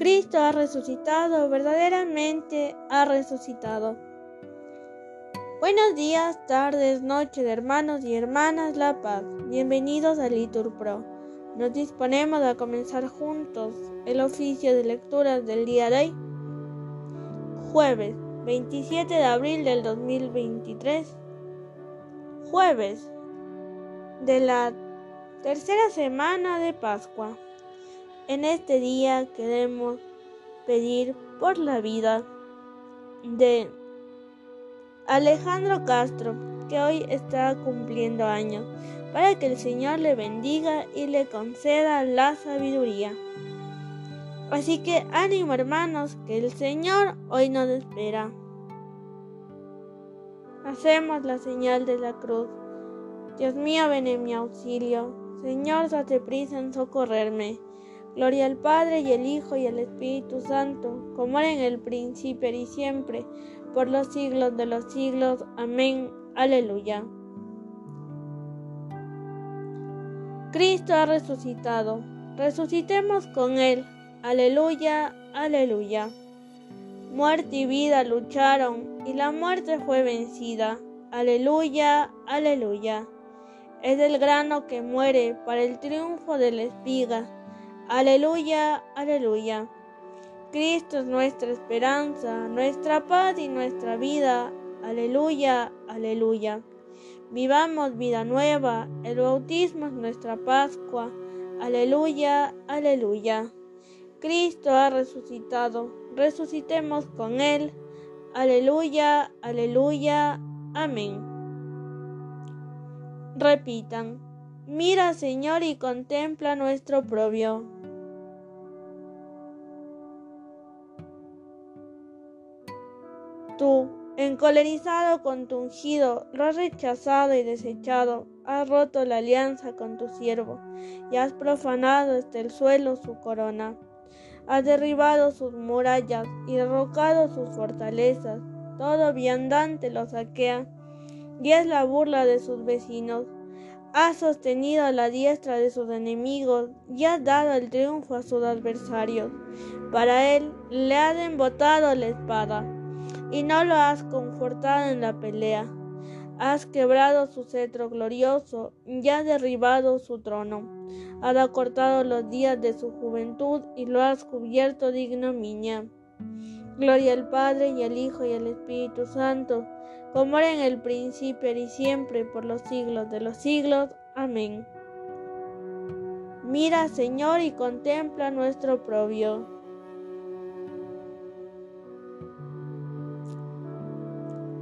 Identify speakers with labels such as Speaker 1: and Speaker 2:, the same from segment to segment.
Speaker 1: Cristo ha resucitado, verdaderamente ha resucitado. Buenos días, tardes, noches, hermanos y hermanas La Paz. Bienvenidos a Litur Pro. Nos disponemos a comenzar juntos el oficio de lecturas del día de hoy, jueves 27 de abril del 2023, jueves de la tercera semana de Pascua. En este día queremos pedir por la vida de Alejandro Castro, que hoy está cumpliendo años, para que el Señor le bendiga y le conceda la sabiduría. Así que ánimo hermanos, que el Señor hoy nos espera. Hacemos la señal de la cruz. Dios mío, ven en mi auxilio. Señor, date prisa en socorrerme. Gloria al Padre y al Hijo y al Espíritu Santo, como era en el principio y siempre, por los siglos de los siglos. Amén. Aleluya. Cristo ha resucitado. Resucitemos con Él. Aleluya, aleluya. Muerte y vida lucharon y la muerte fue vencida. Aleluya, aleluya. Es el grano que muere para el triunfo de la espiga. Aleluya, aleluya. Cristo es nuestra esperanza, nuestra paz y nuestra vida. Aleluya, aleluya. Vivamos vida nueva, el bautismo es nuestra Pascua. Aleluya, aleluya. Cristo ha resucitado, resucitemos con Él. Aleluya, aleluya, amén. Repitan, mira Señor y contempla nuestro propio. Tú, encolerizado con tu ungido, lo has rechazado y desechado, has roto la alianza con tu siervo, y has profanado hasta el suelo su corona. Has derribado sus murallas y derrocado sus fortalezas. Todo viandante lo saquea, y es la burla de sus vecinos. Has sostenido la diestra de sus enemigos y has dado el triunfo a sus adversarios. Para él le has embotado la espada y no lo has confortado en la pelea. Has quebrado su cetro glorioso y has derribado su trono. Has acortado los días de su juventud y lo has cubierto de ignominia. Gloria al Padre y al Hijo y al Espíritu Santo, como era en el principio y siempre, por los siglos de los siglos. Amén. Mira, Señor, y contempla nuestro oprobio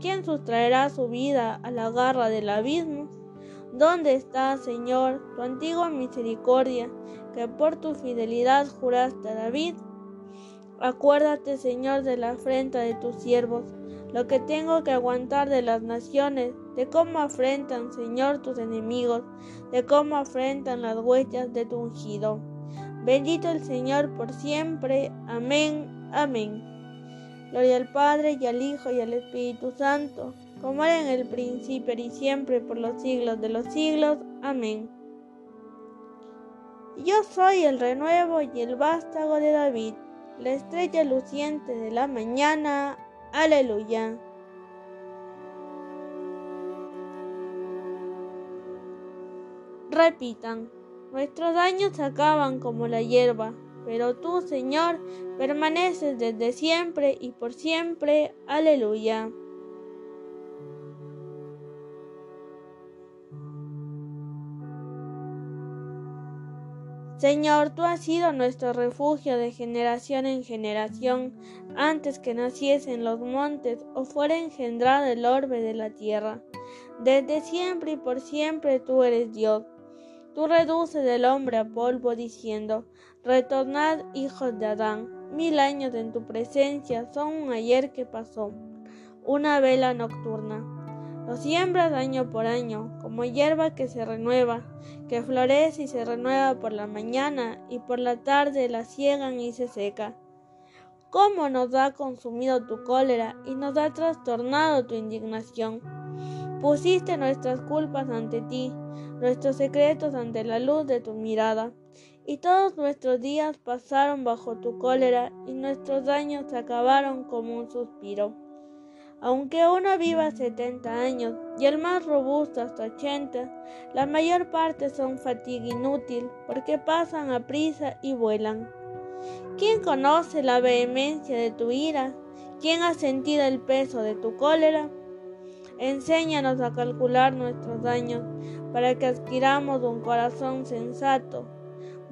Speaker 1: ¿Quién sustraerá su vida a la garra del abismo? ¿Dónde está, Señor, tu antigua misericordia, que por tu fidelidad juraste a David? Acuérdate, Señor, de la afrenta de tus siervos, lo que tengo que aguantar de las naciones, de cómo afrentan, Señor, tus enemigos, de cómo afrentan las huellas de tu ungido. Bendito el Señor por siempre. Amén. Amén. Gloria al Padre y al Hijo y al Espíritu Santo, como era en el principio y siempre por los siglos de los siglos. Amén. Yo soy el renuevo y el vástago de David, la estrella luciente de la mañana. Aleluya. Repitan, nuestros años acaban como la hierba, pero tú, Señor, permaneces desde siempre y por siempre. Aleluya. Señor, tú has sido nuestro refugio de generación en generación, antes que naciesen los montes o fuera engendrado el orbe de la tierra. Desde siempre y por siempre tú eres Dios. Tú reduces el hombre a polvo diciendo, retornad hijos de Adán. Mil años en tu presencia son un ayer que pasó, una vela nocturna. Lo siembras año por año, como hierba que se renueva, que florece y se renueva por la mañana y por la tarde la ciegan y se seca. ¿Cómo nos ha consumido tu cólera y nos ha trastornado tu indignación? Pusiste nuestras culpas ante ti, nuestros secretos ante la luz de tu mirada. Y todos nuestros días pasaron bajo tu cólera y nuestros años se acabaron como un suspiro. Aunque uno viva setenta años y el más robusto hasta ochenta, la mayor parte son fatiga inútil porque pasan a prisa y vuelan. ¿Quién conoce la vehemencia de tu ira? ¿Quién ha sentido el peso de tu cólera? Enséñanos a calcular nuestros daños para que adquiramos un corazón sensato.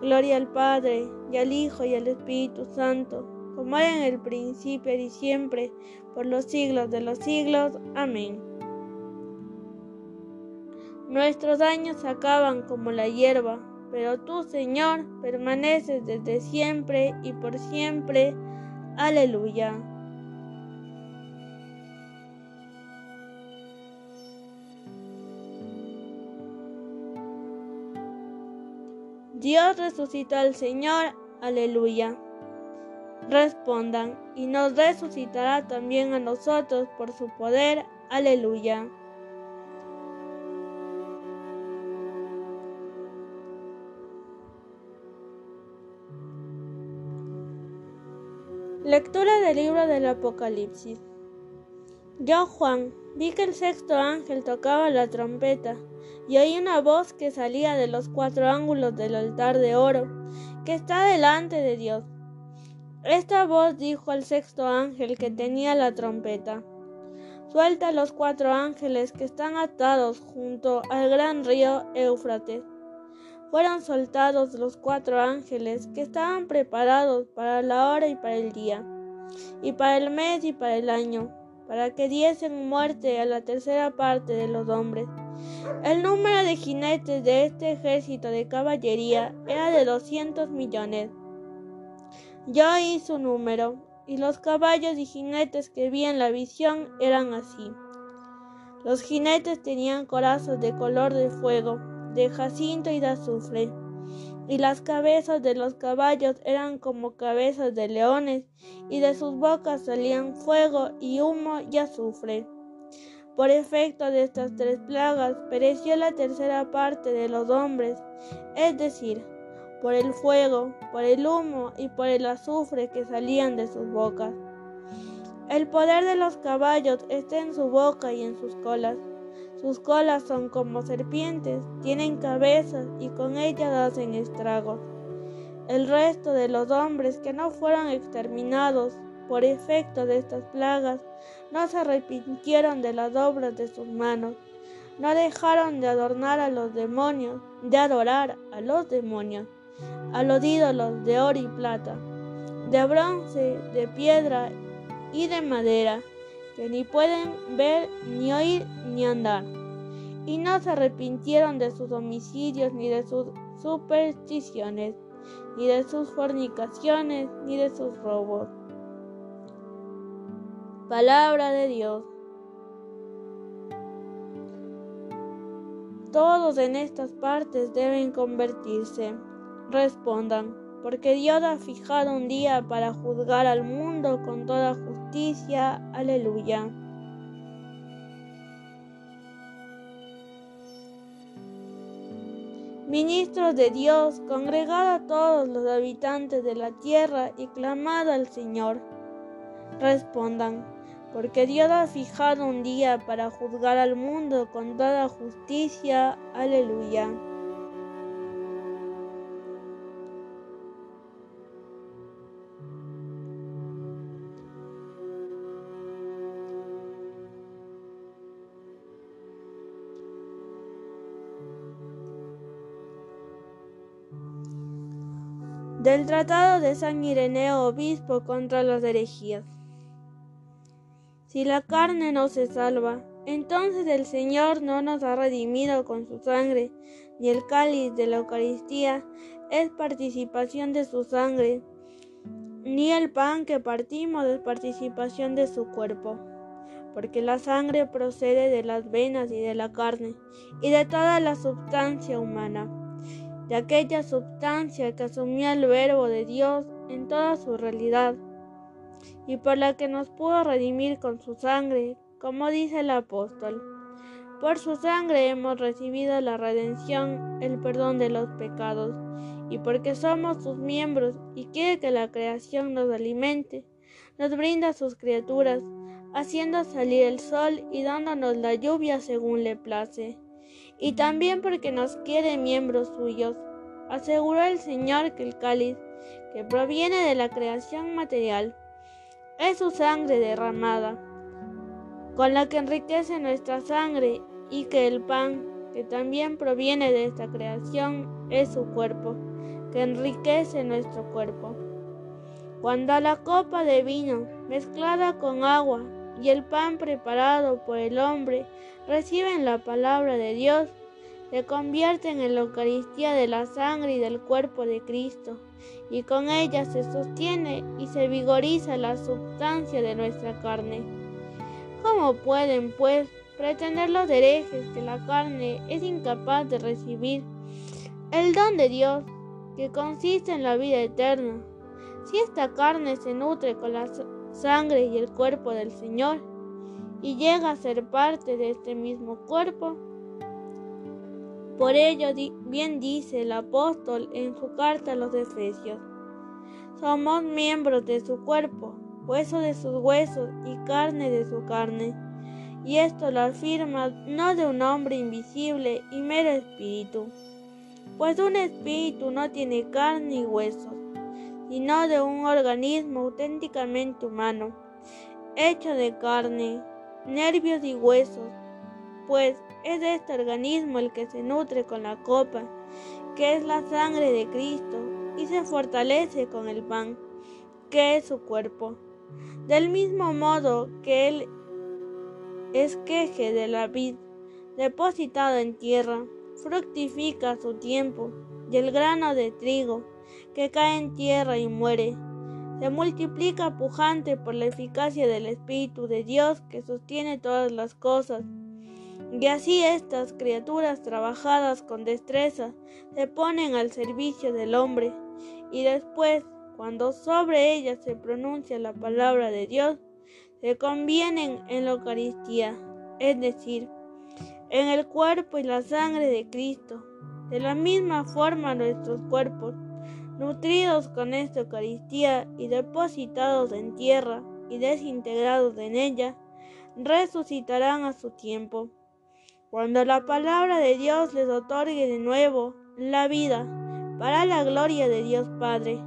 Speaker 1: Gloria al Padre, y al Hijo, y al Espíritu Santo, como era en el principio y siempre, por los siglos de los siglos. Amén. Nuestros años acaban como la hierba, pero tú, Señor, permaneces desde siempre y por siempre. Aleluya. Dios resucitó al Señor, aleluya. Respondan, y nos resucitará también a nosotros por su poder, aleluya. Lectura del libro del Apocalipsis. Yo, Juan, vi que el sexto ángel tocaba la trompeta y oí una voz que salía de los cuatro ángulos del altar de oro que está delante de Dios. Esta voz dijo al sexto ángel que tenía la trompeta. Suelta los cuatro ángeles que están atados junto al gran río Éufrates. Fueron soltados los cuatro ángeles que estaban preparados para la hora y para el día, y para el mes y para el año, para que diesen muerte a la tercera parte de los hombres el número de jinetes de este ejército de caballería era de 200 millones. Yo oí su número, y los caballos y jinetes que vi en la visión eran así. Los jinetes tenían corazas de color de fuego, de jacinto y de azufre, y las cabezas de los caballos eran como cabezas de leones, y de sus bocas salían fuego y humo y azufre. Por efecto de estas tres plagas pereció la tercera parte de los hombres, es decir, por el fuego, por el humo y por el azufre que salían de sus bocas. El poder de los caballos está en su boca y en sus colas. Sus colas son como serpientes, tienen cabezas y con ellas hacen estragos. El resto de los hombres que no fueron exterminados por efecto de estas plagas, no se arrepintieron de las obras de sus manos, no dejaron de adornar a los demonios, de adorar a los demonios, a los ídolos de oro y plata, de bronce, de piedra y de madera, que ni pueden ver, ni oír, ni andar. Y no se arrepintieron de sus homicidios, ni de sus supersticiones, ni de sus fornicaciones, ni de sus robos. Palabra de Dios. Todos en estas partes deben convertirse. Respondan, porque Dios ha fijado un día para juzgar al mundo con toda justicia. Aleluya. Ministros de Dios, congregad a todos los habitantes de la tierra y clamad al Señor. Respondan, porque Dios ha fijado un día para juzgar al mundo con toda justicia. Aleluya. Del Tratado de San Ireneo Obispo contra las herejías. Si la carne no se salva, entonces el Señor no nos ha redimido con su sangre, ni el cáliz de la Eucaristía es participación de su sangre, ni el pan que partimos es participación de su cuerpo, porque la sangre procede de las venas y de la carne, y de toda la substancia humana, de aquella substancia que asumía el verbo de Dios en toda su realidad y por la que nos pudo redimir con su sangre, como dice el apóstol. Por su sangre hemos recibido la redención, el perdón de los pecados, y porque somos sus miembros y quiere que la creación nos alimente, nos brinda sus criaturas, haciendo salir el sol y dándonos la lluvia según le place. Y también porque nos quiere miembros suyos, aseguró el Señor que el cáliz, que proviene de la creación material, es su sangre derramada, con la que enriquece nuestra sangre, y que el pan, que también proviene de esta creación, es su cuerpo, que enriquece nuestro cuerpo. Cuando la copa de vino, mezclada con agua, y el pan preparado por el hombre reciben la palabra de Dios, se convierten en la Eucaristía de la sangre y del cuerpo de Cristo, y con ella se sostiene y se vigoriza la sustancia de nuestra carne. ¿Cómo pueden, pues, pretender los herejes que la carne es incapaz de recibir el don de Dios, que consiste en la vida eterna, si esta carne se nutre con la sangre y el cuerpo del Señor, y llega a ser parte de este mismo cuerpo? Por ello bien dice el apóstol en su carta a los Efesios, somos miembros de su cuerpo, hueso de sus huesos y carne de su carne. Y esto lo afirma no de un hombre invisible y mero espíritu, pues un espíritu no tiene carne y huesos, sino de un organismo auténticamente humano, hecho de carne, nervios y huesos, pues es este organismo el que se nutre con la copa, que es la sangre de Cristo, y se fortalece con el pan, que es su cuerpo. Del mismo modo que Él es queje de la vid, depositado en tierra, fructifica a su tiempo, y el grano de trigo, que cae en tierra y muere, se multiplica pujante por la eficacia del Espíritu de Dios que sostiene todas las cosas. Y así estas criaturas trabajadas con destreza se ponen al servicio del hombre, y después, cuando sobre ellas se pronuncia la palabra de Dios, se convienen en la Eucaristía, es decir, en el cuerpo y la sangre de Cristo. De la misma forma nuestros cuerpos, nutridos con esta Eucaristía y depositados en tierra y desintegrados en ella, resucitarán a su tiempo cuando la palabra de Dios les otorgue de nuevo la vida para la gloria de Dios Padre.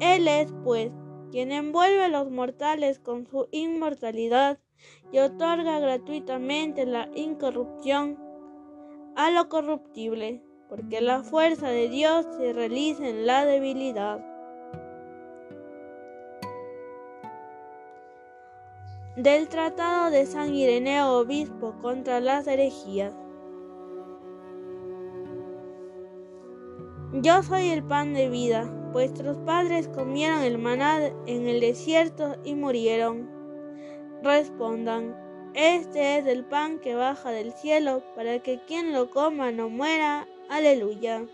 Speaker 1: Él es, pues, quien envuelve a los mortales con su inmortalidad y otorga gratuitamente la incorrupción a lo corruptible, porque la fuerza de Dios se realiza en la debilidad. del Tratado de San Ireneo Obispo contra las herejías. Yo soy el pan de vida. Vuestros padres comieron el maná en el desierto y murieron. Respondan, este es el pan que baja del cielo para que quien lo coma no muera. Aleluya.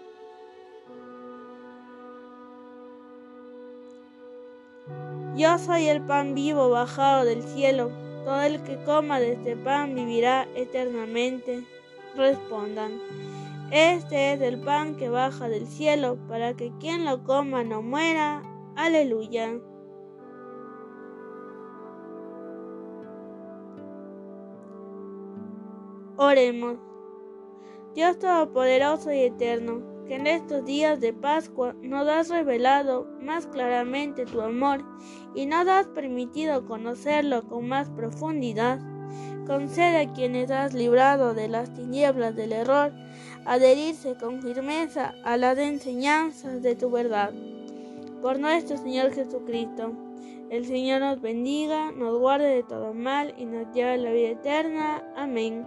Speaker 1: Yo soy el pan vivo bajado del cielo. Todo el que coma de este pan vivirá eternamente. Respondan, este es el pan que baja del cielo, para que quien lo coma no muera. Aleluya. Oremos. Dios Todopoderoso y Eterno, que en estos días de Pascua nos has revelado más claramente tu amor y nos has permitido conocerlo con más profundidad. Concede a quienes has librado de las tinieblas del error adherirse con firmeza a las enseñanzas de tu verdad. por nuestro Señor Jesucristo. El Señor nos bendiga, nos guarde de todo mal y nos lleve a la vida eterna. Amén.